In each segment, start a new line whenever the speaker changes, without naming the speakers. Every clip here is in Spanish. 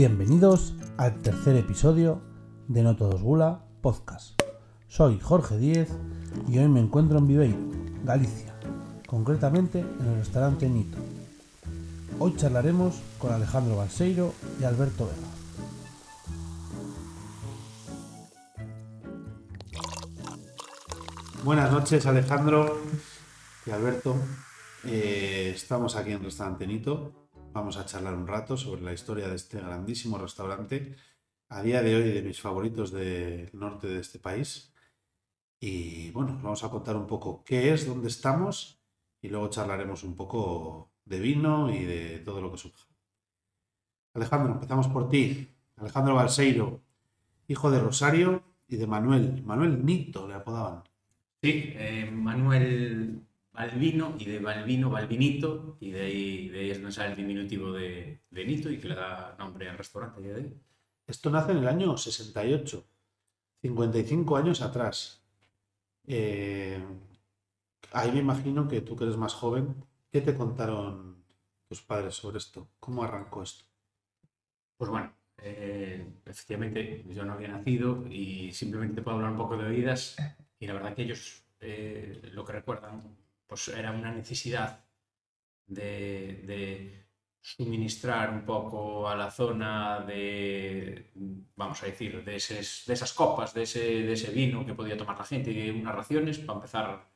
Bienvenidos al tercer episodio de No Todos Gula Podcast. Soy Jorge Díez y hoy me encuentro en Viveiro, Galicia, concretamente en el restaurante Nito. Hoy charlaremos con Alejandro Balseiro y Alberto Vega. Buenas noches Alejandro y Alberto. Eh, estamos aquí en el restaurante Nito Vamos a charlar un rato sobre la historia de este grandísimo restaurante, a día de hoy de mis favoritos del norte de este país. Y bueno, vamos a contar un poco qué es, dónde estamos y luego charlaremos un poco de vino y de todo lo que surja. Alejandro, empezamos por ti. Alejandro Balseiro, hijo de Rosario y de Manuel. Manuel Nito le apodaban.
Sí, eh, Manuel Balbino y de Balbino, Balbinito, y de ahí, de ahí es donde sale el diminutivo de, de Nito y que le da nombre al restaurante. De.
Esto nace en el año 68, 55 años atrás. Eh, ahí me imagino que tú que eres más joven, ¿qué te contaron tus padres sobre esto? ¿Cómo arrancó esto?
Pues bueno, eh, efectivamente yo no había nacido y simplemente te puedo hablar un poco de oídas y la verdad que ellos eh, lo que recuerdan pues era una necesidad de, suministrar un poco a la zona de, vamos a decir, de, esas copas, de ese, vino que podía tomar la gente, y unas raciones para empezar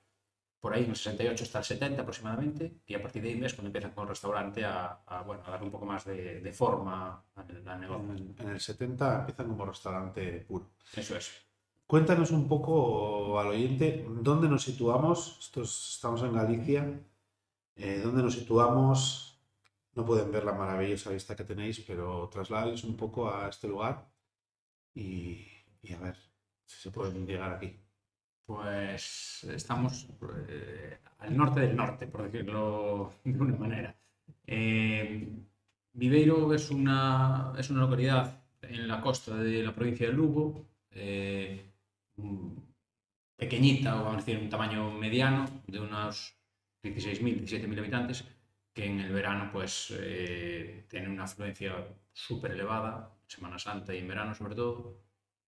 por ahí en el 68 hasta el 70 aproximadamente, y a partir de ahí es cuando empiezan con el restaurante a, bueno, a darle un poco más de, forma al, negocio.
En, en, el 70 empiezan como restaurante puro.
Eso es.
Cuéntanos un poco al oyente dónde nos situamos. estamos en Galicia. Eh, ¿Dónde nos situamos? No pueden ver la maravillosa vista que tenéis, pero trasladarles un poco a este lugar y, a ver si se pueden llegar aquí.
Pues estamos eh, al norte del norte, por decirlo de una manera. Eh, Viveiro es una, es una localidad en la costa de la provincia de Lugo. Pequeñita, o vamos a decir un tamaño mediano, de unos 16.000, 17.000 habitantes, que en el verano pues eh, tiene una afluencia súper elevada, Semana Santa y en verano sobre todo,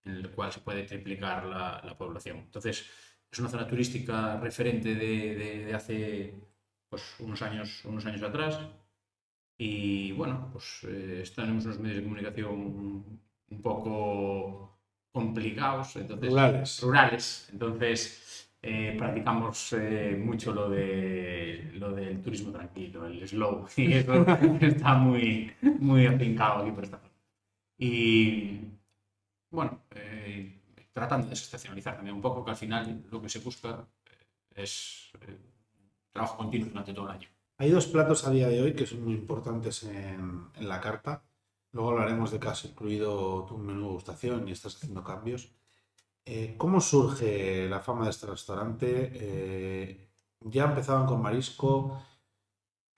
en el cual se puede triplicar la, la población. Entonces, es una zona turística referente de, de, hace pues, unos, años, unos años atrás. Y bueno, pues eh, tenemos unos medios de comunicación un poco complicados, entonces,
rurales.
rurales. Entonces, eh, practicamos eh, mucho lo, de, lo del turismo tranquilo, el slow, y eso está muy, muy afincado aquí por esta zona. Y bueno, eh, tratando de desestacionalizar también un poco, que al final lo que se busca es trabajo continuo durante todo el año.
Hay dos platos a día de hoy que son muy importantes en, en la carta Luego hablaremos de que incluido tu menú gustación y estás haciendo cambios. Eh, ¿Cómo surge la fama de este restaurante? Eh, ya empezaban con marisco.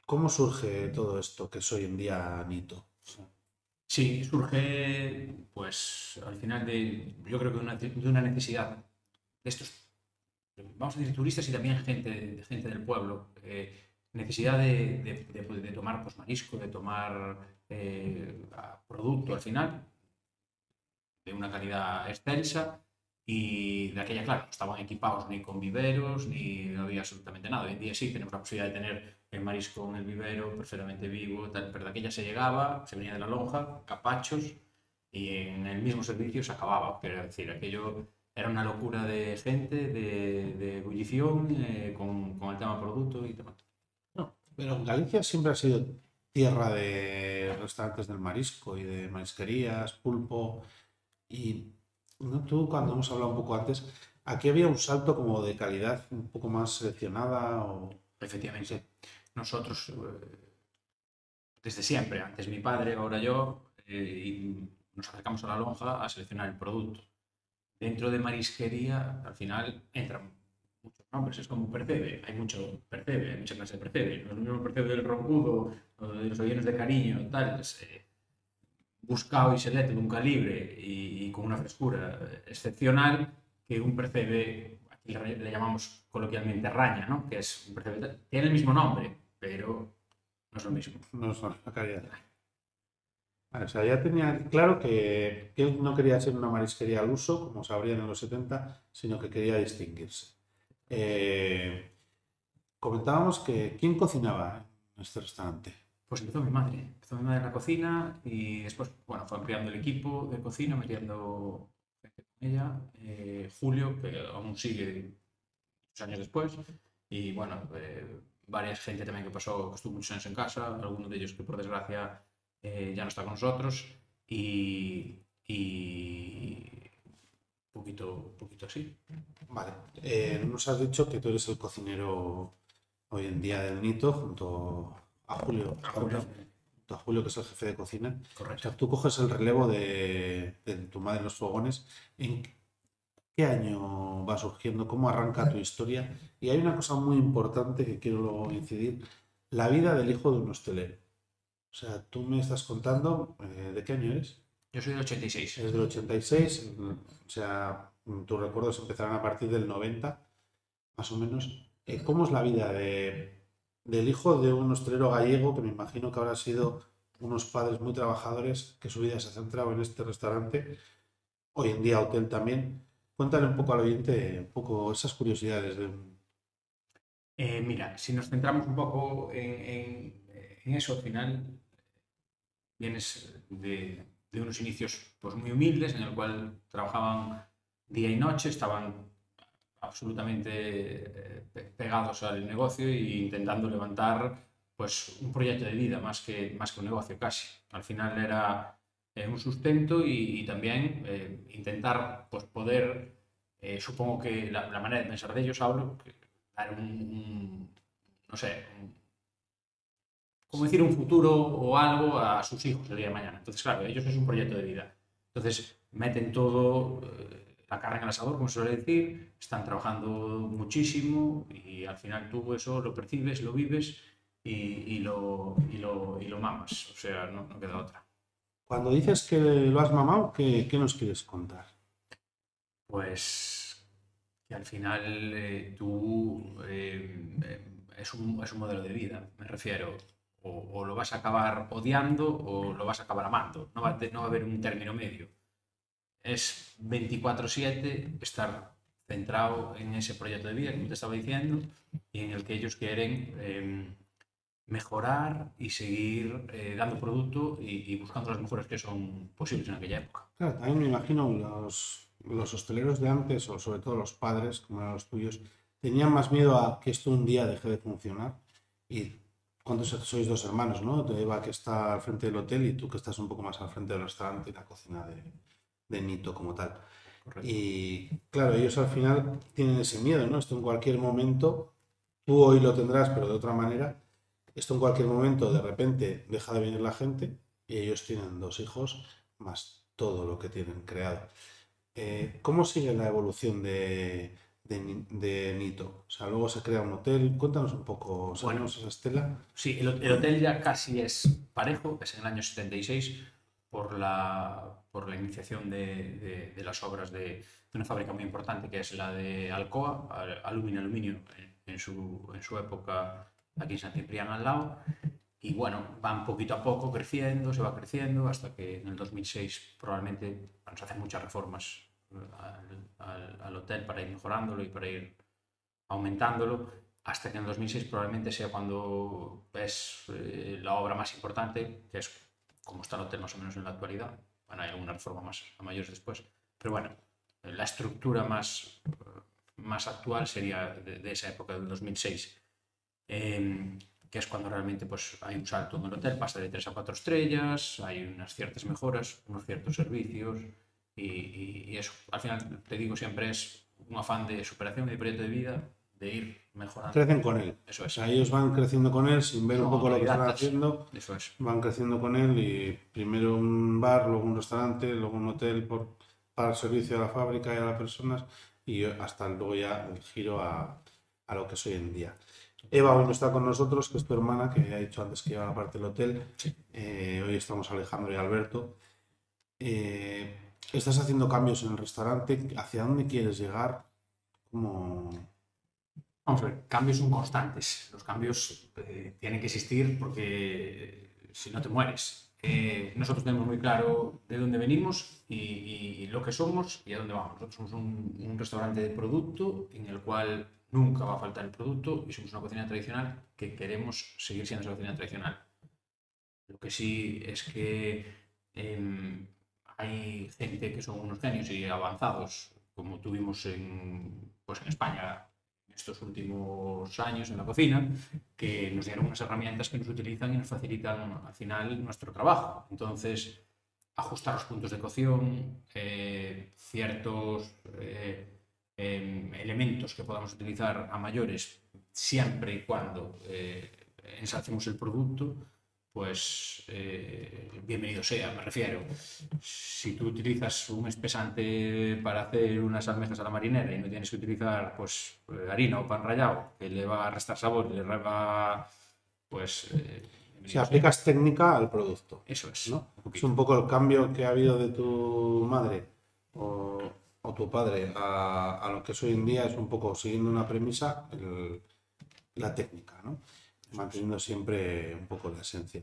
¿Cómo surge todo esto que es hoy en día Nito?
Sí, surge pues al final de, yo creo que una, de una necesidad de estos, vamos a decir, turistas y también gente, gente del pueblo. Eh, necesidad de, de, de, tomar pues, marisco, de tomar eh, producto al final, de una calidad extensa y de aquella, claro, no estaban equipados ni con viveros, ni había absolutamente nada. Hoy en día sí tenemos la posibilidad de tener el marisco en el vivero perfectamente vivo, tal, pero de aquella se llegaba, se venía de la lonja, capachos, y en el mismo servicio se acababa. Es decir, aquello era una locura de gente, de, de ebullición, eh, con, con, el tema producto y demás.
No, pero Galicia siempre ha sido tierra de restaurantes del marisco y de marisquerías, pulpo. Y tú, cuando hemos hablado un poco antes, aquí había un salto como de calidad un poco más seleccionada. O...
Efectivamente. Nosotros, eh, desde siempre, antes mi padre, ahora yo, eh, nos acercamos a la lonja a seleccionar el producto. Dentro de marisquería, al final, entran muchos nombres, es como percebe, hay mucho percebe, hay mucha clase de percebe, no es el mismo percebe del roncudo, de los aviones de cariño, tal, es, eh, buscado y selecto de un calibre y, con una frescura excepcional que un percebe, aquí le, llamamos coloquialmente raña, ¿no? que es un percebe, tiene el mismo nombre, pero no es lo mismo.
No es la calidad. O sea, ya tenía claro que, que él no quería ser una marisquería al uso, como sabrían en los 70, sino que quería distinguirse. Eh, comentábamos que ¿quién cocinaba en este restaurante?
Pues empezó mi madre. Empezó mi madre en la cocina y después, bueno, fue ampliando el equipo de cocina, metiendo con ella. Eh, Julio, que aún sigue muchos años después. Y bueno, eh, varias gente también que pasó, que estuvo muchos años en casa, algunos de ellos que por desgracia eh, ya no está con nosotros. Y poquito, poquito así.
Vale, eh, nos has dicho que tú eres el cocinero hoy en día del Nito junto a Julio.
A Julio.
Junto a Julio, que es el jefe de cocina. O
Correcto.
sea, tú coges el relevo de, de tu madre en los fogones. ¿En qué año va surgiendo? ¿Cómo arranca tu historia? Y hay una cosa muy importante que quiero luego incidir. La vida del hijo de un hostelero. O sea, tú me estás contando, eh, ¿de qué año eres?
Yo soy del 86.
Es del 86, mm, o sea, mm, tus recuerdos empezarán a partir del 90, más o menos. Eh, ¿Cómo es la vida de, del hijo de un hostelero gallego, que me imagino que habrá sido unos padres muy trabajadores, que su vida se ha centrado en este restaurante, hoy en día hotel también? Cuéntale un poco al oyente, un poco esas curiosidades de un-
Eh, mira, si nos centramos un poco en, en- en eso, al final vienes de, de unos inicios pues, muy humildes en el cual trabajaban día y noche, estaban absolutamente eh, pe- pegados al negocio e intentando levantar pues, un proyecto de vida más que, más que un negocio casi. Al final era eh, un sustento y, también eh, intentar pues, poder, supongo que la, manera de pensar de ellos hablo, dar no sé, como decir un futuro o algo a sus hijos el día de mañana. Entonces, claro, ellos es un proyecto de vida. Entonces, meten todo, eh, la carne en el asador, como se suele decir, están trabajando muchísimo y al final tú eso lo percibes, lo vives y, y lo, y, lo, y lo mamas. O sea, no, no queda otra.
Cuando dices que lo has mamado, ¿qué, qué nos quieres contar?
Pues que al final eh, tú eh, es, un, es un modelo de vida, me refiero. O, lo vas a acabar odiando o lo vas a acabar amando. No va, a no va a haber un término medio. Es 24/7 estar centrado en ese proyecto de vida, como te estaba diciendo, y en el que ellos quieren eh, mejorar y seguir eh, dando producto y, buscando las mejores que son posibles en aquella época.
Claro, también me imagino los, los hosteleros de antes, o sobre todo los padres, como eran los tuyos, tenían más miedo a que esto un día deje de funcionar. Cuántos sois dos hermanos, ¿no? Eva que está al frente del hotel y tú que estás un poco más al frente del restaurante y la cocina de, de Nito como tal.
Correcto.
Y claro, ellos al final tienen ese miedo, ¿no? Esto en cualquier momento, tú hoy lo tendrás, pero de otra manera, esto en cualquier momento de repente deja de venir la gente y ellos tienen dos hijos más todo lo que tienen creado. Eh, ¿cómo sigue la evolución de, de, Ni- de Nito? O sea, luego se crea un hotel. Cuéntanos un poco, ¿sabemos esa estela?
Sí, el, el hotel ya casi es parejo, es en el año 76 por la, por la iniciación de, de- de las obras de, de una fábrica muy importante que es la de Alcoa, Al- Aluminio Aluminio, en, en su, en su época aquí en San Cipriano al lado. Y bueno, van poquito a poco creciendo, se va creciendo, hasta que en el 2006 probablemente van a hacer muchas reformas eh, al, al- al hotel para ir mejorándolo y para ir aumentándolo hasta que en 2006 probablemente sea cuando es eh, la obra más importante, que es como está el hotel más o menos en la actualidad. Bueno, hay alguna reforma más a mayores después, pero bueno, la estructura más, más actual sería de, de esa época, del 2006, eh, que es cuando realmente pues, hay un salto en el hotel, pasa de 3 a 4 estrellas, hay unas ciertas mejoras, unos ciertos servicios, y, y- y eso, al final, te digo, siempre es un afán de superación y de proyecto de vida, de ir mejorando.
Crecen con él.
Eso
O
es.
sea, ellos van creciendo con él sin ver un poco lo que están haciendo.
Eso es.
Van creciendo con él y primero un bar, luego un restaurante, luego un hotel por, para el servicio a la fábrica y a las personas y hasta luego ya el giro a, a lo que es hoy en día. Eva hoy no está con nosotros, que es tu hermana, que ha dicho antes que iba a la parte del hotel.
Sí.
Eh, hoy estamos Alejandro y Alberto. Eh, estás haciendo cambios en el restaurante. ¿Hacia dónde quieres llegar? ¿Cómo...
Vamos a ver, cambios son constantes. Los cambios eh, tienen que existir porque eh, si no te mueres. eh, nosotros tenemos muy claro de dónde venimos y, lo que somos y a dónde vamos. Nosotros somos un, un restaurante de producto en el cual nunca va a faltar el producto y somos una cocina tradicional que queremos seguir siendo esa cocina tradicional. Lo que sí es que em, hay gente que son unos genios y avanzados, como tuvimos en, pues en España en estos últimos años en la cocina, que nos dieron unas herramientas que nos utilizan y nos facilitan al final nuestro trabajo. Entonces, ajustar los puntos de cocción, eh, ciertos eh, em, elementos que podamos utilizar a mayores, siempre y cuando eh, ensalcemos el producto, pues eh, bienvenido sea, me refiero. Si tú utilizas un espesante para hacer unas almejas a la marinera y no tienes que utilizar pues eh, harina o pan rallado, que le va a restar sabor le va, pues... eh,
Si aplicas técnica al producto.
Eso es.
¿no?
un
Es un poco el cambio que ha habido de tu madre o, o tu padre a, a lo que es hoy en día, es un poco siguiendo una premisa, el- la técnica, ¿no? Manteniendo siempre un poco la esencia.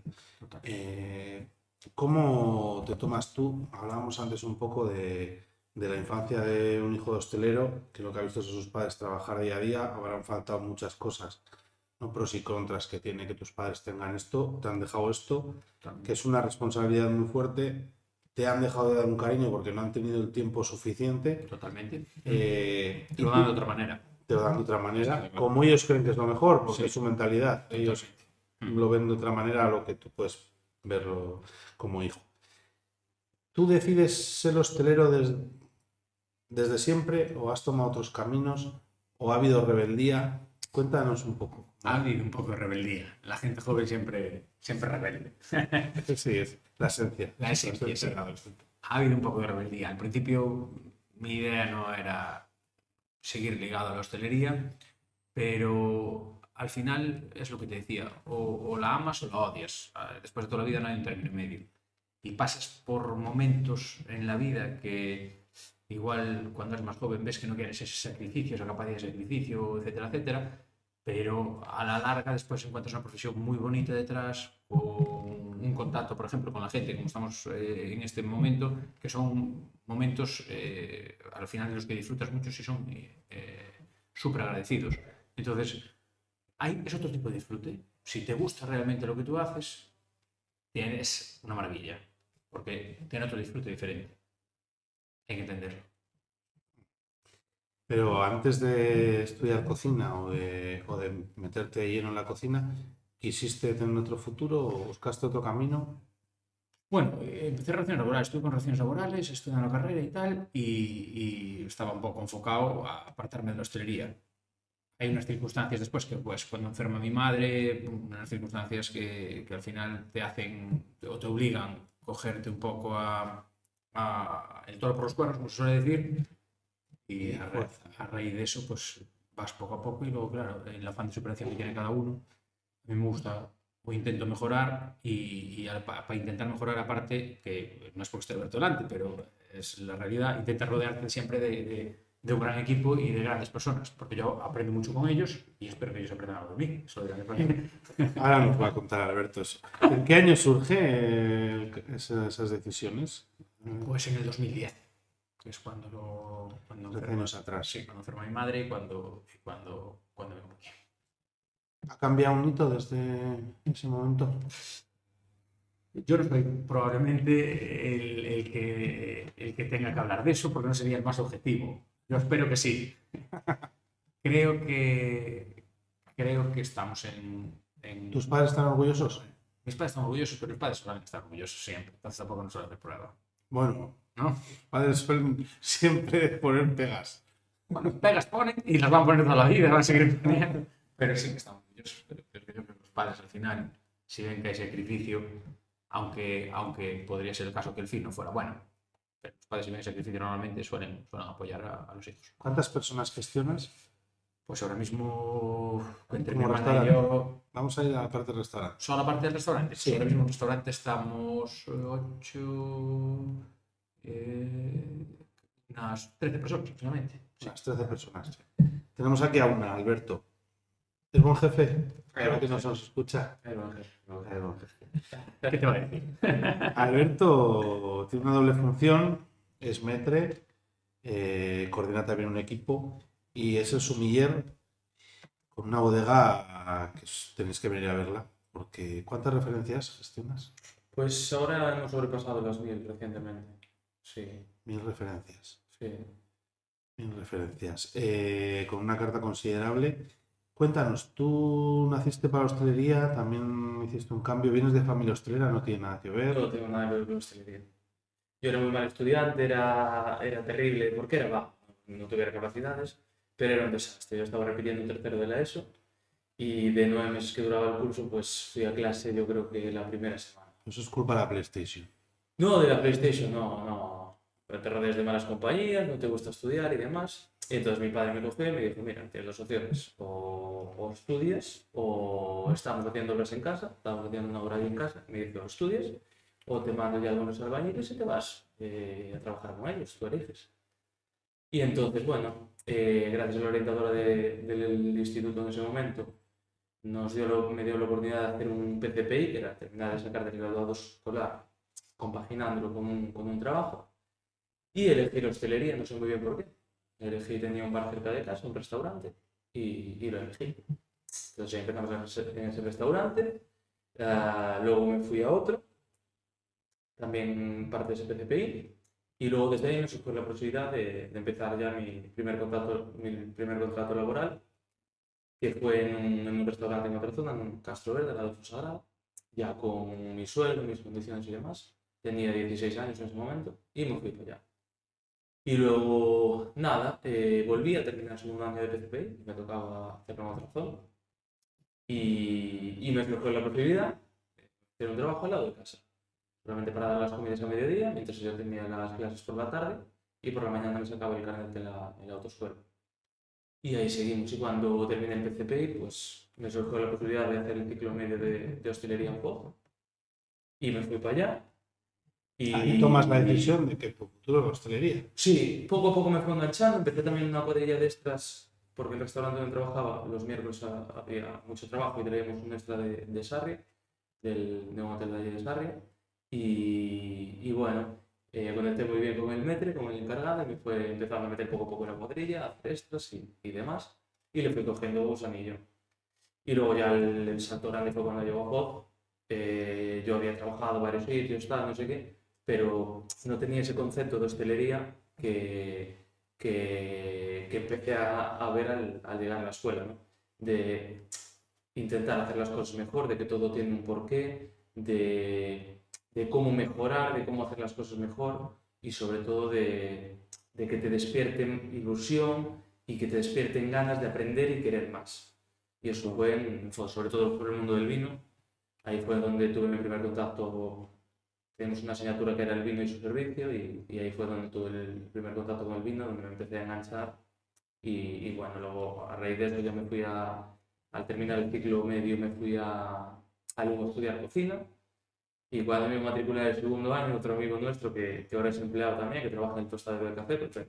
Eh, ¿Cómo te tomas tú? Hablábamos antes un poco de, de la infancia de un hijo de hostelero, que lo que ha visto a sus padres trabajar día a día, habrán faltado muchas cosas, ¿no? pros y contras que tiene que tus padres tengan esto, te han dejado esto, que es una responsabilidad muy fuerte, te han dejado de dar un cariño porque no han tenido el tiempo suficiente.
Totalmente.
eh,
Te lo dan de otra manera.
Te lo dan de otra manera, como ellos creen que es lo mejor, porque
Sí.
es su mentalidad. Ellos lo ven de otra manera a lo que tú puedes verlo como hijo. ¿Tú decides ser hostelero des- desde siempre o has tomado otros caminos o ha habido rebeldía? Cuéntanos un poco.
Ha habido un poco de rebeldía. La gente joven siempre, siempre rebelde.
Sí, es la esencia.
La esencia, sí. ha habido un poco de rebeldía. Al principio mi idea no era seguir ligado a la hostelería, pero al final es lo que te decía, o, la amas o la odias. Ah, Después de toda la vida no hay un término medio. Y pasas por momentos en la vida que igual cuando eres más joven ves que no quieres ese sacrificio, esa capacidad de sacrificio, etcétera, etcétera, pero a la larga después encuentras una profesión muy bonita detrás, un contacto, por ejemplo, con la gente, como estamos eh, en este momento, que son momentos eh, al final de los que disfrutas mucho y son eh, súper agradecidos. Entonces, hay, es otro tipo de disfrute. Si te gusta realmente lo que tú haces, tienes una maravilla, porque tiene otro disfrute diferente. Hay que entenderlo.
Pero antes de estudiar cocina o de, o de meterte lleno en la cocina, ¿quisiste tener otro futuro o buscaste otro camino?
Bueno, empecé relaciones laborales, estuve con relaciones laborales, estudiando la carrera y tal, y, y estaba un poco enfocado a apartarme de la hostelería. Hay unas circunstancias después que, pues, cuando enferma mi madre, unas circunstancias que, que al final te hacen o te obligan a cogerte un poco a, a el toro por los cuernos, como se suele decir, y a, a raíz de eso, pues vas poco a poco y luego, claro, el afán de superación que tiene cada uno, a mí me gusta o intento mejorar y, para intentar mejorar aparte, que no es porque esté Alberto delante, pero es la realidad, intenta rodearte siempre de, de- de un gran equipo y de grandes personas, porque yo aprendo mucho con ellos y espero que ellos aprendan algo de mí. Eso después.
Ahora nos va a contar Alberto eso. ¿En qué año surge eh, esas, esas decisiones?
Pues en el 2010, que es cuando lo... Cuando enferma-
años atrás.
Sí, cuando enferma mi madre y cuando, y cuando, aquí.
¿Ha cambiado un hito desde ese momento?
Yo no soy probablemente el, el que, el que tenga que hablar de eso, porque no sería el más objetivo. Yo espero que sí. Creo que, creo que estamos en, en-
¿Tus padres están orgullosos?
Mis padres están orgullosos, pero mis padres suelen estar orgullosos siempre. Entonces tampoco nos suelen hacer prueba.
Bueno,
¿no?
los padres suelen siempre poner pegas.
Bueno, pegas ponen y las van a poner toda la vida, van a seguir poniendo. Pero sí que están que los padres al final, si ven que hay sacrificio, aunque, aunque podría ser el caso que el fin no fuera bueno, pero los padres si ven sacrificio normalmente suelen, suelen apoyar a, a los hijos.
¿Cuántas personas gestionas?
Pues ahora mismo, entre mi hermana y yo,
Vamos a ir a la parte del restaurante.
solo la parte del restaurante.
Sí.
Ahora mismo en el restaurante estamos eh, ocho, eh, unas 13 personas aproximadamente. Sí.
Unas 13 personas. Tenemos aquí a una, Alberto. ¿Es buen jefe? Ahora que nos escucha.
Es buen jefe, buen. ¿Qué te va a decir?
Alberto tiene una doble función, es metre, eh, coordina también un equipo y es el sumiller con una bodega que tenéis que venir a verla. Porque ¿cuántas referencias gestionas?
Pues ahora hemos sobrepasado las mil recientemente. Sí,
Mil referencias.
sí.
Mil referencias. Eh, con una carta considerable. Cuéntanos, tú naciste para hostelería, también hiciste un cambio, vienes de familia hostelera, no tiene nada que ver.
No tengo nada que ver con hostelería. Yo era muy mal estudiante, era, era terrible, porque era bajo, no tuviera capacidades, pero era un desastre. Yo estaba repitiendo un tercero de la ESO y de nueve meses que duraba el curso, pues fui a clase yo creo que la primera semana.
Eso es culpa de la PlayStation.
No, de la PlayStation, no, no. Pero te rodeas de malas compañías, no te gusta estudiar y demás. Y entonces mi padre me cogió y me dijo, mira, tienes dos opciones. O, o estudias, o estamos haciendo obras en casa, estamos haciendo una obra en casa. Me dice, o estudias, o te mando ya algunos albañiles y te vas eh, a trabajar con ellos, tú eliges. Y entonces, bueno, eh, gracias a la orientadora de- del instituto en ese momento, nos dio lo- me dio la oportunidad de hacer un PCPI, que era terminar de sacar del graduado escolar, compaginándolo con un, con un trabajo. Y elegí hostelería, no sé muy bien por qué. Elegí, tenía un bar cerca de casa, un restaurante, y, y lo elegí. Entonces empezamos en ese, restaurante, ah, luego me fui a otro, también parte de ese PCPI, y luego desde ahí me surgió la posibilidad de, de empezar ya mi primer contrato, mi primer contrato laboral, que fue en un, en un restaurante en otra zona, en Castro Verde, al lado de ya con mi sueldo, mis condiciones y demás. Tenía 16 años en ese momento y me fui para allá. Y luego, nada, eh, volví a terminar segundo año de PCPI, me tocaba otra zona. Y, y me surgió la de hacer un trabajo al lado de casa. Solamente para dar las comidas a mediodía, mientras yo tenía las clases por la tarde, y por la mañana me sacaba el carnet de la, en la. Y ahí seguimos. Y cuando terminé el PCPI, pues me surgió la posibilidad de hacer el ciclo medio de, de hostelería en Foz. Y me fui para allá. Y,
Ahí tomas la decisión de que tu futuro es la hostelería.
Sí, poco a poco me fue enganchando. Empecé también una cuadrilla de extras, porque el restaurante donde trabajaba, los miércoles ha- había mucho trabajo y traíamos un extra de, de Sarria, del, de un hotel de allí de Sarria. Y, y bueno, eh, conecté muy bien con el metre, con el encargado, y me fue empezando a meter poco a poco en la cuadrilla, a hacer extras y, y demás. Y le fui cogiendo gusanillo. Y luego ya el, el salto grande fue cuando llegó a Foz. Eh, yo había trabajado varios sitios, tal, no sé qué, pero no tenía ese concepto de hostelería que, que, que empecé a, a ver al, al llegar a la escuela, ¿no? De intentar hacer las cosas mejor, de que todo tiene un porqué, de, de cómo mejorar, de cómo hacer las cosas mejor y sobre todo de, de que te despierten ilusión y que te despierten ganas de aprender y querer más. Y eso fue, en- sobre todo por el mundo del vino. Ahí fue donde tuve mi primer contacto Teníamos una asignatura que era el vino y su servicio y, y ahí fue donde tuve el primer contacto con el vino, donde me empecé a enganchar. Y, y bueno, luego a raíz de eso ya me fui a, al terminar el ciclo medio me fui a, a luego estudiar cocina. Y cuando me matriculé el segundo año, otro amigo nuestro que, que ahora es empleado también, que trabaja en tostadero del café, porque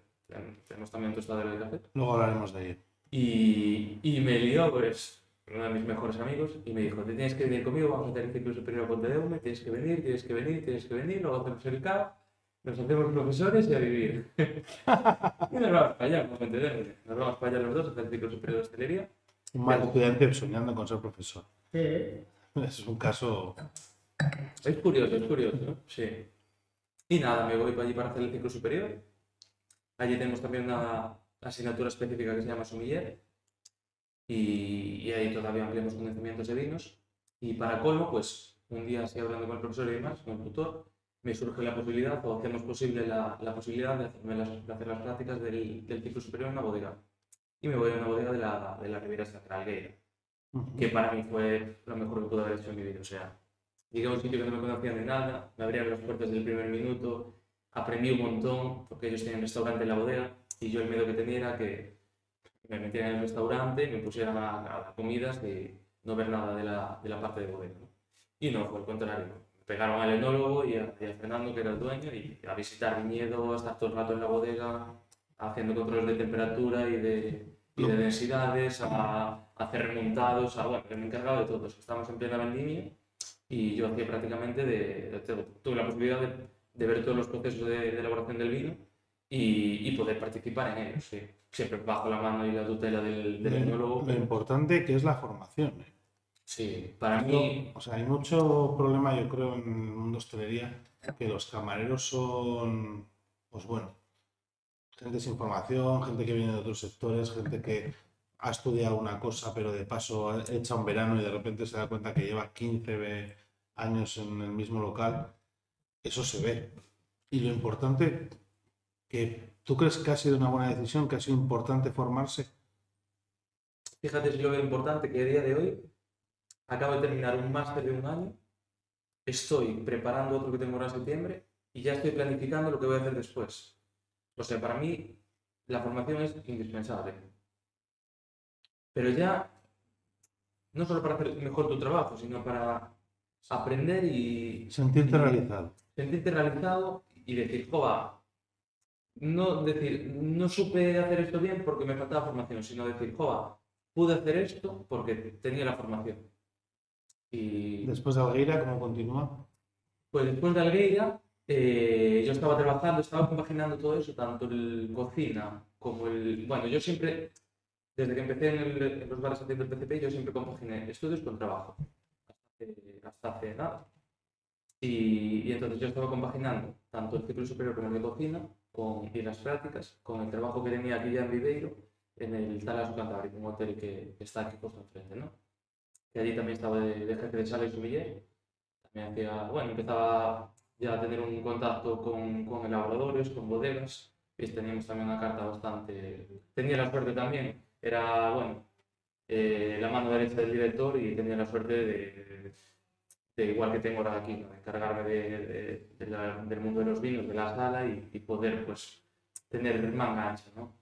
tenemos también tostadero del café,
Luego hablaremos de ello.
y, y me lió, pues, uno de mis mejores amigos, y me dijo, te tienes que venir conmigo, vamos a hacer el ciclo superior a Ponte de tienes que venir, tienes que venir, tienes que venir, luego hacemos el CAP, nos hacemos profesores y a vivir. y nos vamos para allá, de Eume. Nos vamos para allá los dos a hacer el ciclo superior de hostelería.
Un mal estudiante soñando con ser profesor. Es un caso.
Es curioso, es curioso. Sí. Y nada, me voy para allí para hacer el ciclo superior. Allí tenemos también una asignatura específica que se llama Sumiller. Y, y ahí todavía ampliamos conocimientos de vinos. Y para colmo, pues un día así hablando con el profesor y demás, con el tutor, me surge la posibilidad, o hacemos posible la, la posibilidad de, hacerme las, de hacer las prácticas del, del ciclo superior en una bodega. Y me voy a una bodega de la, de la Ribera Sacra Algueira que para mí fue lo mejor que pude haber hecho en mi vida. O sea, llegué a un sitio que no me conocían de nada, me abrieron las puertas del primer minuto, aprendí un montón, porque ellos tenían restaurante en la bodega, y yo el miedo que tenía era que me metieran en el restaurante y me pusieran a, a las comidas de no ver nada de la, de la parte de bodega. ¿no? Y no, fue al contrario. Pegaron al enólogo y a, y a Fernando, que era el dueño, y a visitar viñedo, a estar todo el rato en la bodega, haciendo controles de temperatura y de, y de densidades, a, hacer remontados, a, bueno, me he encargado de todo. Estamos en plena vendimia y yo hacía prácticamente de, de. Tuve la posibilidad de, de ver todos los procesos de, de elaboración del vino y, y, poder participar en ellos, sí. Siempre bajo la mano y la tutela del, del enólogo.
Lo importante que es la formación. ¿eh?
Sí, para mí,
O sea, hay mucho problema, yo creo, en el mundo hostelería, que los camareros son, pues bueno, gente sin formación, gente que viene de otros sectores, gente que ha estudiado una cosa, pero de paso echa un verano y de repente se da cuenta que lleva 15 ve- años en el mismo local. Eso se ve. Y lo importante, que tú crees que ha sido una buena decisión, que ha sido importante formarse.
fíjate si lo veo importante que a día de hoy acabo de terminar un máster de un año, estoy preparando otro que tengo ahora en septiembre y ya estoy planificando lo que voy a hacer después. O sea, para mí la formación es indispensable. Pero ya, no solo para hacer mejor tu trabajo, sino para aprender y
Sentirte
y
realizado.
sentirte realizado y decir, joa, no decir, no supe hacer esto bien porque me faltaba formación, sino decir, joa, pude hacer esto porque tenía la formación. Y
Después de Algueira, ¿cómo continúa?
pues después de Algueira, eh, yo estaba trabajando, estaba compaginando todo eso, tanto el cocina como el... Bueno, yo siempre, desde que empecé en, el- en los bares haciendo el PCP, yo siempre compaginé estudios con trabajo, hasta hace, hasta hace nada. Y, y entonces yo estaba compaginando tanto el ciclo superior como el de cocina con, y prácticas con el trabajo que tenía aquí ya en Viveiro, en el Talaso Cantábrico, un hotel que, que está aquí justo enfrente, ¿no? Que allí también estaba de, de jefe de sala y. También hacía, bueno, empezaba ya a tener un contacto con, con elaboradores, con bodegas, y teníamos también una carta bastante... Tenía la suerte también, era, bueno, eh, la mano derecha del director y tenía la suerte de, de- de igual que tengo ahora aquí, ¿no? de encargarme de, de- de la- del mundo de los vinos, de la sala y, y poder, pues, tener manga ancha, ¿no?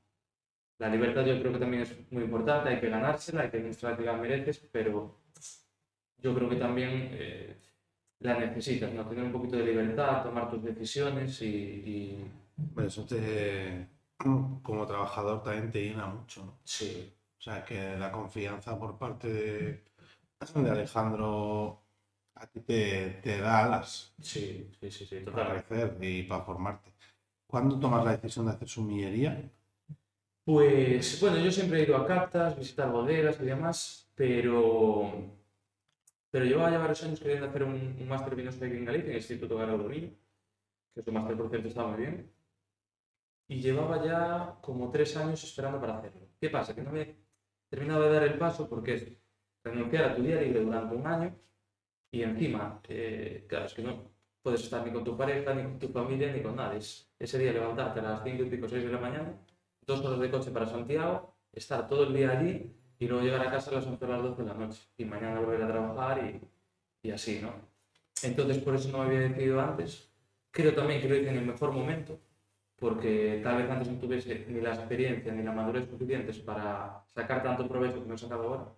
La libertad yo creo que también es muy importante, hay que ganársela, hay que demostrar que la mereces, pero yo creo que también eh, la necesitas, ¿no? Tener un poquito de libertad, tomar tus decisiones y, y-
Hombre, Eso te, como trabajador también te llena mucho, ¿no?
sí,
O sea, que la confianza por parte de, de Alejandro a ti te, te da alas
sí, sí, sí, sí,
para crecer y para formarte. ¿Cuándo tomas la decisión de hacer sumillería?
Pues bueno, yo siempre he ido a cartas, visitar bodegas y demás, pero, pero llevaba ya varios años queriendo hacer un, un máster de vinos aquí en Galicia, en el Instituto Garau do Vino, que su máster por cierto estaba muy bien, y llevaba ya como tres años esperando para hacerlo. ¿Qué pasa? Que no me he terminado de dar el paso porque es renunciar a tu libre durante un año y encima, eh, claro, es que no puedes estar ni con tu pareja, ni con tu familia, ni con nadie. Es ese día levantarte a las 5 y pico, 6 de la mañana, dos horas de coche para Santiago, estar todo el día allí y luego llegar a casa a las 11 o las 12 de la noche y mañana volver a trabajar y, y así, ¿no? Entonces por eso no me había decidido antes. Creo también que lo hice en el mejor momento, porque tal vez antes no tuviese ni la experiencia ni la madurez suficientes para sacar tanto provecho como he sacado ahora.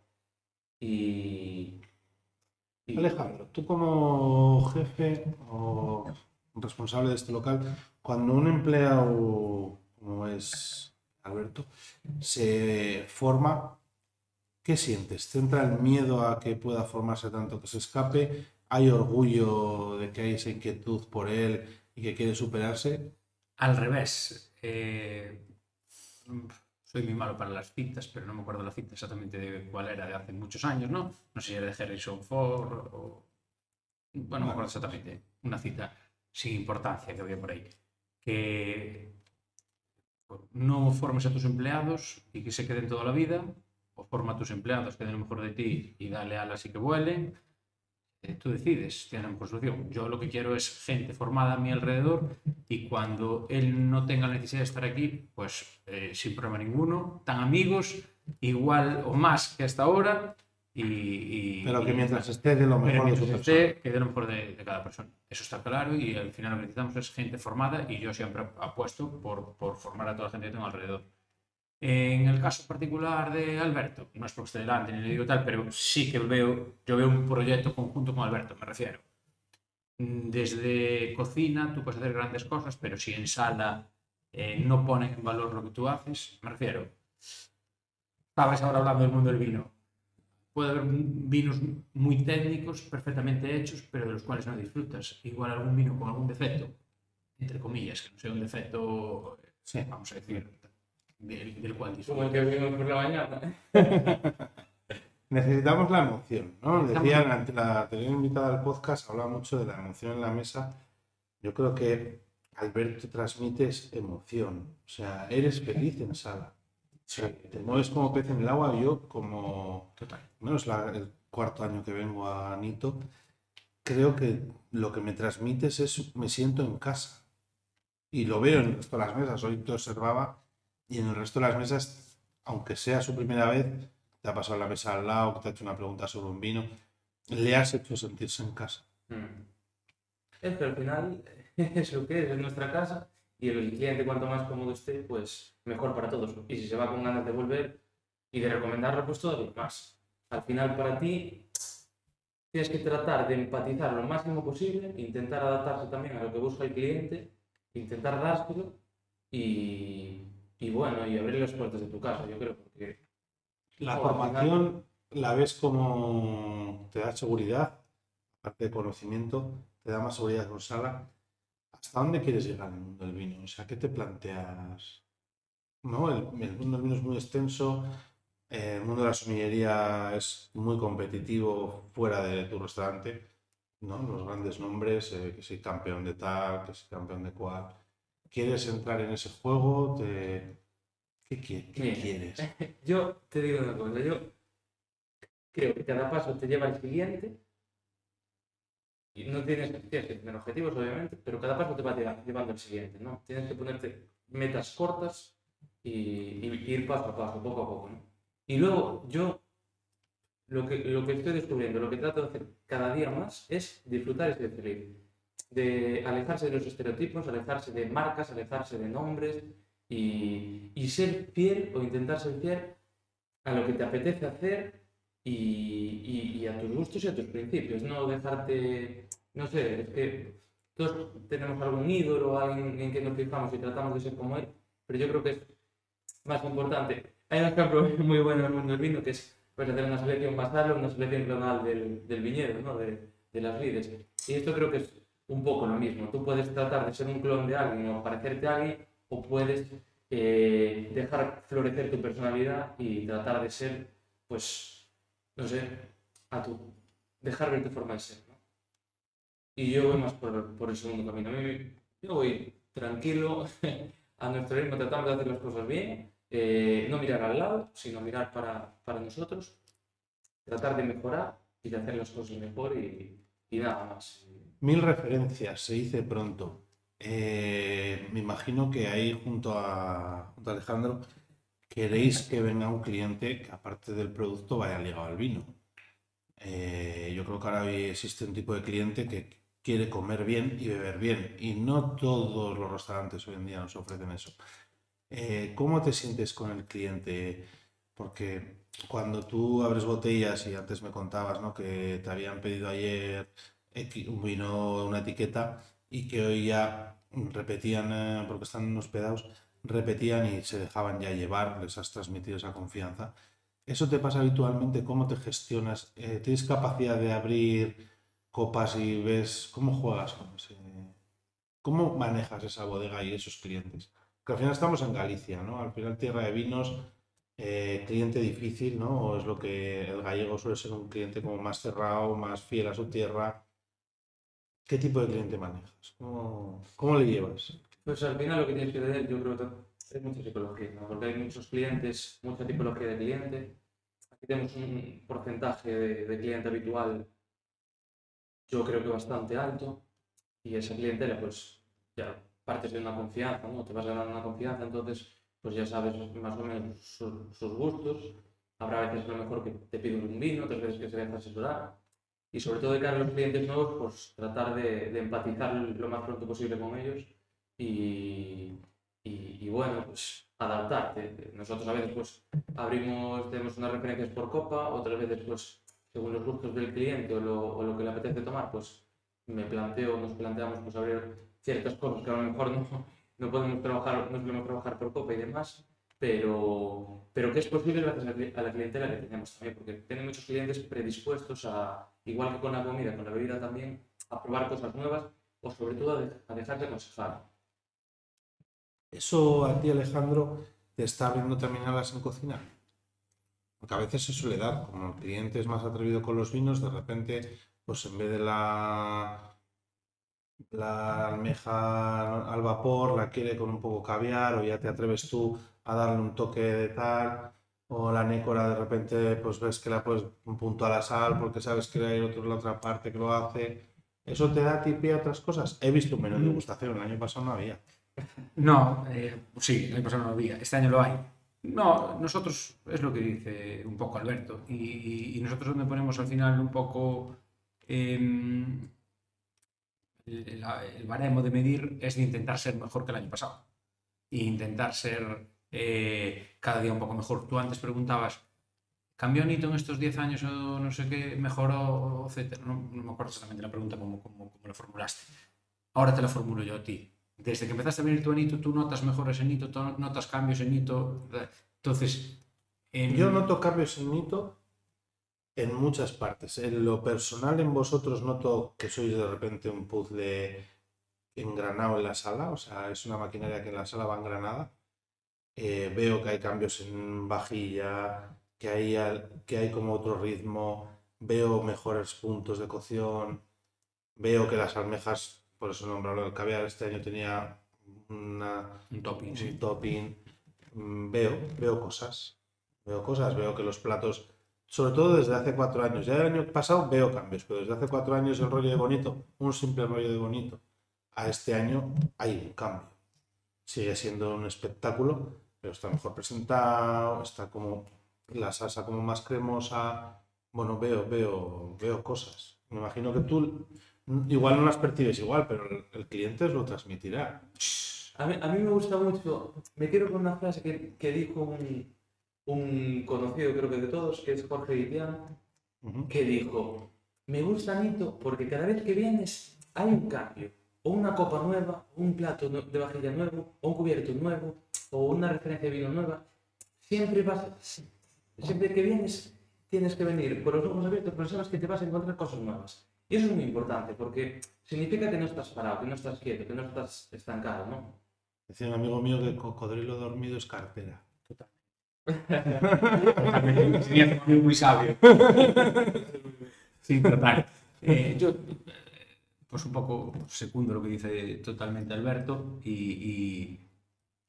Y...
Alejandro, tú como jefe o responsable de este local, cuando un empleado como es Alberto se forma, ¿qué sientes? ¿Te entra el miedo a que pueda formarse tanto que se escape? ¿Hay orgullo de que hay esa inquietud por él y que quiere superarse?
Al revés. eh, soy muy malo para las citas, pero no me acuerdo la cita exactamente de cuál era de hace muchos años, ¿no? No sé si era de Harrison Ford o... Bueno, no me acuerdo exactamente. Una cita sin importancia que había por ahí. Que no formes a tus empleados y que se queden toda la vida, o forma a tus empleados que den lo mejor de ti y dale alas y que vuelen. Eh, tú decides, tienes la solución. Yo lo que quiero es gente formada a mi alrededor y cuando él no tenga la necesidad de estar aquí, pues eh, sin problema ninguno, tan amigos, igual o más que hasta ahora. Y, y-
Pero que
y-
mientras esté de lo mejor de su
esté, que dé lo mejor de, de cada persona. Eso está claro y al final lo que necesitamos es gente formada y yo siempre apuesto por, por formar a toda la gente que tengo alrededor. En el caso particular de Alberto, no es porque esté delante ni le digo tal, pero sí que veo, yo veo un proyecto conjunto con Alberto, me refiero. Mm, Desde cocina tú puedes hacer grandes cosas, pero si en sala eh, no ponen en valor lo que tú haces, me refiero. estabais ahora hablando del mundo del vino. Puede haber vinos muy técnicos, perfectamente hechos, pero de los cuales no disfrutas. Igual algún vino con algún defecto, entre comillas, que no sea un defecto,
Sí.
vamos a decir, del, del cual
Como el
disfrutas.
que vimos por la mañana.
Necesitamos la emoción, ¿no? Decían ante la anterior invitada al podcast, hablaba mucho de la emoción en la mesa. Yo creo que Alberto transmites emoción, o sea, eres feliz en sala. O sea, te mueves como pez en el agua, yo como,
Total.
bueno, es la- el cuarto año que vengo a Nito, creo que lo que me transmites es, me siento en casa. Y lo veo en de las mesas, hoy te observaba, y en el resto de las mesas, aunque sea su primera vez, te ha pasado la mesa al lado, te ha hecho una pregunta sobre un vino, le has hecho sentirse en casa.
Mm. Es que al final es lo que es, es nuestra casa y el cliente cuanto más cómodo esté, pues mejor para todos. Y si se va con ganas de volver y de recomendarlo, pues todavía más. Al final para ti tienes que tratar de empatizar lo máximo posible, intentar adaptarse también a lo que busca el cliente, intentar dárselo y, y bueno, y abrir las puertas de tu casa, yo creo, porque
La formación la ves como te da seguridad, aparte de conocimiento, te da más seguridad con sala. ¿Hasta dónde quieres llegar en el mundo del vino? O sea, ¿qué te planteas? ¿No? El, el mundo del vino es muy extenso, eh, el mundo de la somillería es muy competitivo fuera de tu restaurante, ¿no? Los grandes nombres, eh, que soy campeón de tal, que soy campeón de cual. ¿Quieres entrar en ese juego? Te- ¿Qué, qué
Mira.
quieres?
Yo te digo una cosa, yo creo que cada paso te lleva al siguiente y no tienes, tienes que tener objetivos, obviamente, pero cada paso te va lleva- llevando al siguiente, ¿no? Tienes que ponerte metas cortas y, y ir paso a paso, poco a poco, ¿no? Y luego yo lo que, lo que estoy descubriendo, lo que trato de hacer cada día más es disfrutar ser feliz. De alejarse de los estereotipos, alejarse de marcas, alejarse de nombres y, y ser fiel o intentar ser fiel a lo que te apetece hacer y, y- y a tus gustos y a tus principios. No dejarte, no sé, es que todos tenemos algún ídolo, alguien en que nos fijamos y tratamos de ser como él, pero yo creo que es más importante. Hay un ejemplo muy bueno en el mundo del vino que es pues, hacer una selección basal o una selección clonal del, del viñedo, ¿no? de, de las vides. Y esto creo que es un poco lo mismo. Tú puedes tratar de ser un clon de alguien o parecerte a alguien, o puedes eh, dejar florecer tu personalidad y tratar de ser, pues, no sé, a tu, dejar ver tu forma de ser. ¿no? Y yo voy más por, por el segundo camino. Yo voy tranquilo, a nuestro ritmo, tratamos de hacer las cosas bien, eh, no mirar al lado, sino mirar para, para nosotros, tratar de mejorar y de hacer las cosas mejor y, y nada más.
Mil referencias, se dice pronto. Eh, me imagino que ahí junto a, Alejandro queréis que venga un cliente que aparte del producto vaya ligado al vino. Eh, yo creo que ahora existe un tipo de cliente que quiere comer bien y beber bien y no todos los restaurantes hoy en día nos ofrecen eso. Eh, ¿cómo te sientes con el cliente? Porque cuando tú abres botellas y antes me contabas, ¿no? que te habían pedido ayer vino, una etiqueta y que hoy ya repetían, eh, porque están hospedados, repetían y se dejaban ya llevar, les has transmitido esa confianza. ¿Eso te pasa habitualmente? ¿Cómo te gestionas? Eh, ¿tienes capacidad de abrir copas y ves cómo juegas con ese... ¿Cómo manejas esa bodega y esos clientes? Que al final estamos en Galicia, ¿no? Al final tierra de vinos, eh, cliente difícil, ¿no? O es lo que el gallego suele ser un cliente como más cerrado, más fiel a su tierra. ¿Qué tipo de cliente manejas? ¿Cómo, cómo le llevas?
Pues al final lo que tienes que tener, yo creo que es mucha psicología, ¿no? porque hay muchos clientes, mucha tipología de cliente. Aquí tenemos un porcentaje de, de cliente habitual, yo creo que bastante alto, y esa clientela, pues ya partes de una confianza, ¿no? Te vas ganando una confianza, entonces, pues ya sabes más o menos su- sus gustos. Habrá veces a lo mejor que te piden un vino, otras veces que se deja asesorar. Y sobre todo de cara a los clientes nuevos, pues tratar de, de empatizar lo más pronto posible con ellos y, y, y bueno, pues adaptarte. Nosotros a veces pues abrimos, tenemos unas referencias por copa, otras veces pues según los gustos del cliente o lo, o lo que le apetece tomar, pues me planteo, nos planteamos pues abrir ciertas cosas que a lo mejor no, no podemos trabajar, no podemos trabajar por copa y demás. pero, pero que es posible gracias a la clientela que tenemos también, porque tienen muchos clientes predispuestos a, igual que con la comida, con la bebida también, a probar cosas nuevas o sobre todo a, de, a dejarse aconsejar.
¿Eso a ti, Alejandro, te está abriendo también alas en cocina? Porque a veces se suele dar, como el cliente es más atrevido con los vinos, de repente, pues en vez de la, la almeja al vapor, la quiere con un poco caviar, o ya te atreves tú a darle un toque de tal, o la nécora de repente, pues ves que la puedes un punto a la sal, porque sabes que hay otro, la otra parte que lo hace. ¿Eso te da a ti pie a otras cosas? He visto un menú de degustación, el año pasado no había.
No, eh, sí, el año pasado no había, este año lo hay. No, nosotros, es lo que dice un poco Alberto, y, y nosotros donde ponemos al final un poco eh, el, el, baremo de medir es de intentar ser mejor que el año pasado. E intentar ser eh, cada día un poco mejor. Tú antes preguntabas, ¿cambió Nito en estos 10 años o no sé qué, mejoró, etcétera? No, no me acuerdo exactamente la pregunta como, la formulaste. Ahora te la formulo yo a ti desde que empezaste a venir a Nito, tú notas mejores en Nito, notas cambios en Nito. Entonces.
En... Yo noto cambios en Nito en muchas partes. En lo personal, en vosotros noto que sois de repente un puzzle engranado en la sala, o sea, es una maquinaria que en la sala va engranada. Eh, veo que hay cambios en vajilla, que hay, que hay como otro ritmo, veo mejores puntos de cocción, veo que las almejas por eso nombrarlo el caviar, este año tenía una,
un topping.
Un
sí.
topping. Mm, Veo, veo cosas. Veo cosas, veo que los platos, sobre todo desde hace cuatro años, ya el año pasado veo cambios, pero desde hace cuatro años el rollo de bonito, un simple rollo de bonito, a este año hay un cambio. Sigue siendo un espectáculo, pero está mejor presentado, está como la salsa como más cremosa. Bueno, veo, veo, veo cosas. Me imagino que tú igual no las percibes igual, pero el, el cliente os lo transmitirá.
A mí, a mí, me gusta mucho, me quiero con una frase que, que dijo un, un, conocido, creo que de todos, que es Jorge Guitián, uh -huh. que dijo, me gusta Nito porque cada vez que vienes hay un cambio, o una copa nueva, o un plato de vajilla nuevo, o un cubierto nuevo, o una referencia de vino nueva. Siempre vas, siempre que vienes, tienes que venir con los ojos abiertos, pero sabes que te vas a encontrar cosas nuevas. Y eso es muy importante porque significa que no estás parado, que no estás quieto, que no estás estancado, ¿no?
Decía un amigo mío que el cocodrilo dormido es cartera.
Total. Totalmente. muy sabio. sí, total. Eh, yo, pues un poco secundo lo que dice totalmente Alberto y, y,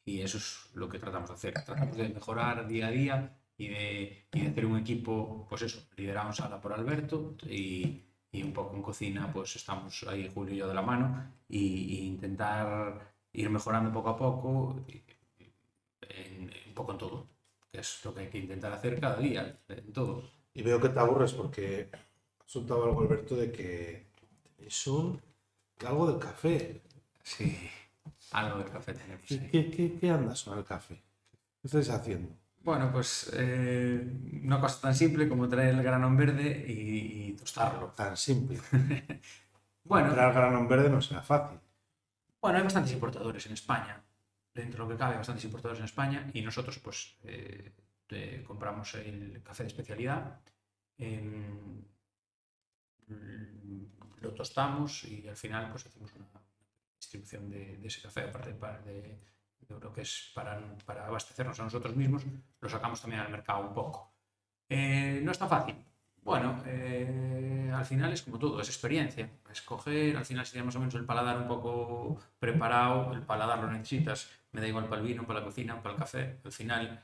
y, eso es lo que tratamos de hacer. Tratamos de mejorar día a día y de, y de hacer un equipo, pues eso, liderado en sala por Alberto y y un poco en cocina pues estamos ahí Julio y yo de la mano y, y intentar ir mejorando poco a poco en, un poco en todo que es lo que hay que intentar hacer cada día en todo.
Y veo que te aburres porque has soltado algo Alberto de que tenéis un algo del café.
Sí algo del café tenemos
¿Qué, sí. ¿qué, qué, qué andas con el café? ¿qué estáis haciendo?
Bueno, pues eh, una cosa tan simple como traer el grano en verde y, y tostarlo.
Tan simple.
bueno,
traer el grano en verde no será fácil.
Bueno, hay bastantes importadores en España. Dentro de lo que cabe, hay bastantes importadores en España y nosotros pues eh, eh, compramos el café de especialidad, eh, lo tostamos y al final pues hacemos una distribución de, ese café aparte de, de creo que es para, abastecernos a nosotros mismos, lo sacamos también al mercado un poco. Eh, no es tan fácil. Bueno, eh, al final es como todo, es experiencia. Escoger, al final si más o menos el paladar un poco preparado, el paladar lo necesitas, me da igual para el vino, para la cocina, para el café. Al final,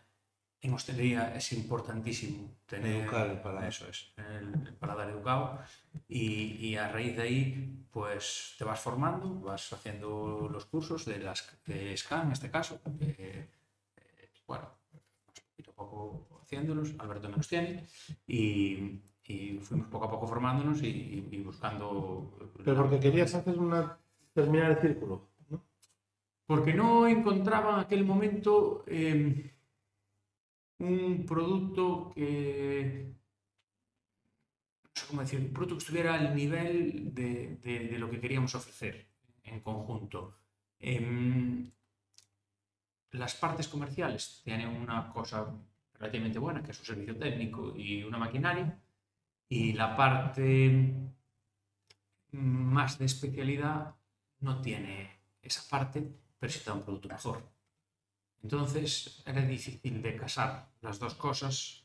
en hostelería es importantísimo tener
Educar el paladar.
eso es, el, paladar educado y, y, a raíz de ahí pues te vas formando, vas haciendo los cursos de las de SCAN en este caso, eh, bueno, poquito a poco haciéndolos, Alberto me los tiene y, y fuimos poco a poco formándonos y, y buscando...
Pero porque querías hacer una... terminar el círculo, ¿no?
Porque no encontraba en aquel momento... Eh, un producto que, cómo decir, un producto que estuviera al nivel de, de, lo que queríamos ofrecer en conjunto. Eh, las partes comerciales tienen una cosa relativamente buena, que es un servicio técnico y una maquinaria, y la parte más de especialidad no tiene esa parte, pero sí te da un producto mejor. Entonces era difícil de casar las dos cosas.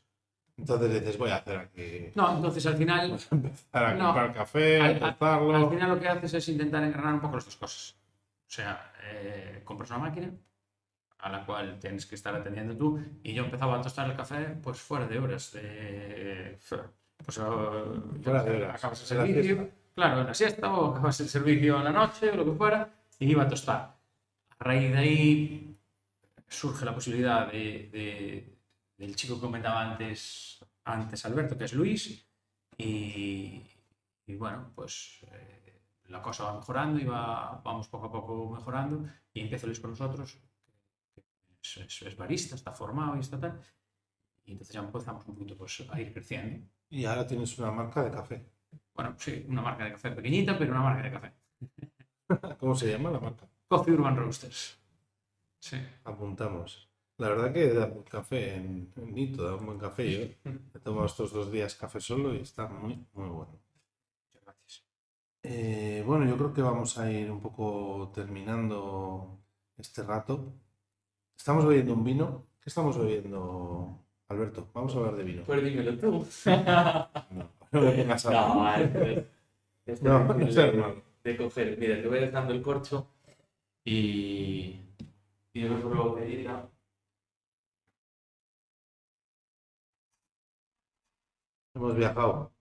Entonces dices, voy a hacer aquí.
No, entonces al final,
Empezar a
No.
comprar café,
al, al-
tostarlo.
al final lo que haces es intentar engranar un poco las dos cosas. O sea, eh, compras una máquina a la cual tienes que estar atendiendo tú y yo empezaba a tostar el café pues fuera de horas. De, pues, eh,
Fuera de horas.
Acabas el
la
servicio, claro, en la siesta o acabas el servicio en la noche o lo que fuera y iba a tostar. A raíz de ahí surge la posibilidad de, de- del chico que comentaba antes, antes Alberto, que es Luis, y, y bueno, pues eh, la cosa va mejorando y va, vamos poco a poco mejorando y empieza Luis con nosotros, que es, es- es barista, está formado y está tal, y entonces ya empezamos un poquito pues, a ir creciendo.
Y ahora tienes una marca de café.
Bueno, sí, una marca de café pequeñita, pero una marca de café.
¿Cómo se llama la marca?
Coffee Urban Roasters. Sí.
Apuntamos. La verdad que da buen café en, en Nito, da un buen café. Yo he tomado estos dos días café solo y está muy, muy bueno.
Muchas gracias.
Eh, bueno, yo creo que vamos a ir un poco terminando este rato. Estamos bebiendo un vino. ¿Qué estamos bebiendo, Alberto? Vamos a hablar de vino.
Pues dímelo tú.
No, no me pongas a
No, este, este
No, no
de, de coger. Mira, te voy dejando el corcho y, y yo por la botellita.
Hemos viajado.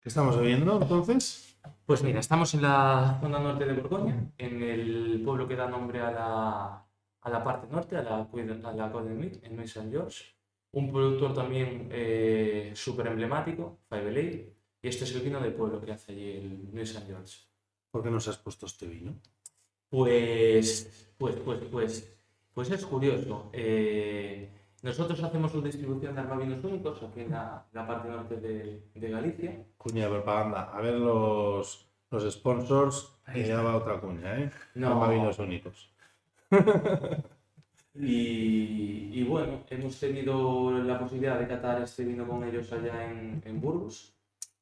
¿Qué estamos bebiendo entonces?
Pues mira, estamos en la zona norte de Borgoña, en el pueblo que da nombre a la, a la parte norte, a la, a la Côte de Nuit, en Nuit Saint George. Un productor también eh, súper emblemático, Five y este es el vino del pueblo que hace allí el Nuit Saint George.
¿Por qué nos has puesto este vino?
Pues, pues, pues, pues, pues es curioso. Eh, nosotros hacemos su distribución de armavinos únicos aquí en la, la parte norte de, de Galicia.
Cuña de propaganda. A ver los, los sponsors.
Ahí
Y ya va otra cuña, ¿eh?
No.
Arma vinos únicos.
Y, y bueno, hemos tenido la posibilidad de catar este vino con ellos allá en, en Burgos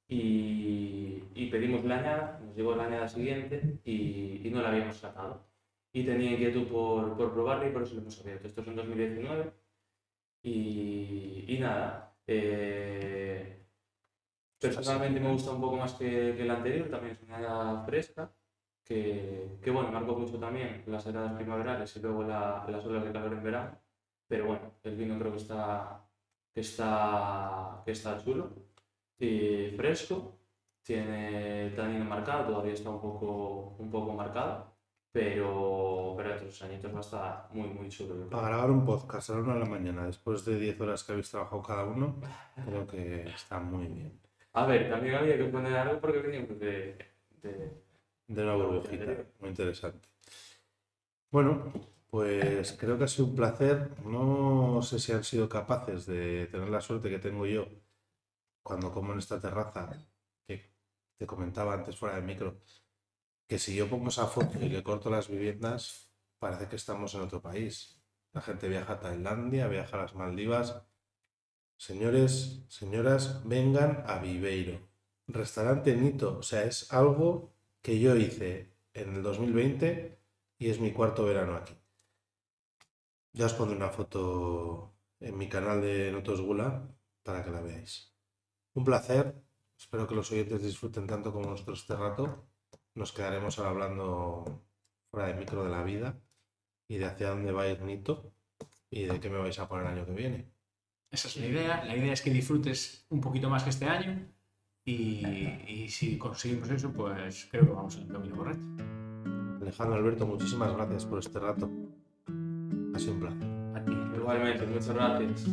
y, y pedimos la añada, nos llegó la añada siguiente y, y no la habíamos catado. Y tenía inquietud por, por probarla y por eso lo hemos abierto. Esto es en 2019 y, y nada. eh, personalmente me gusta un poco más que, que el anterior, también es una añada fresca que, que, bueno, marcó mucho también las heladas primaverales y luego la- las olas de calor en verano. Pero bueno, el vino creo que está, que está, que está chulo y fresco. Tiene tanino marcado, todavía está un poco, un poco marcado, pero, pero entre añitos va a estar muy, muy chulo.
Para grabar un podcast a la una de la mañana, después de 10 horas que habéis trabajado cada uno, creo que está muy bien.
A ver, también había que poner algo porque veníamos de, de,
De una burbujita, muy interesante. Bueno, pues creo que ha sido un placer. No sé si han sido capaces de tener la suerte que tengo yo cuando como en esta terraza, que te comentaba antes fuera del micro, que si yo pongo esa foto y le corto las viviendas, parece que estamos en otro país. La gente viaja a Tailandia, viaja a las Maldivas. Señores, señoras, vengan a Viveiro. Restaurante Nito, o sea, es algo que yo hice en el 2020 y es mi cuarto verano aquí. Ya os pondré una foto en mi canal de Notos Gula para que la veáis. Un placer, espero que los oyentes disfruten tanto como nosotros este rato. Nos quedaremos ahora hablando fuera de micro de la vida y de hacia dónde va a ir Nito y de qué me vais a poner el año que viene.
Esa es la idea. La idea es que disfrutes un poquito más que este año. Y, y si conseguimos eso, pues creo que vamos en el camino correcto.
Alejandro Alberto, muchísimas gracias por este rato. Ha sido un placer.
A ti.
Igualmente, muchas gracias.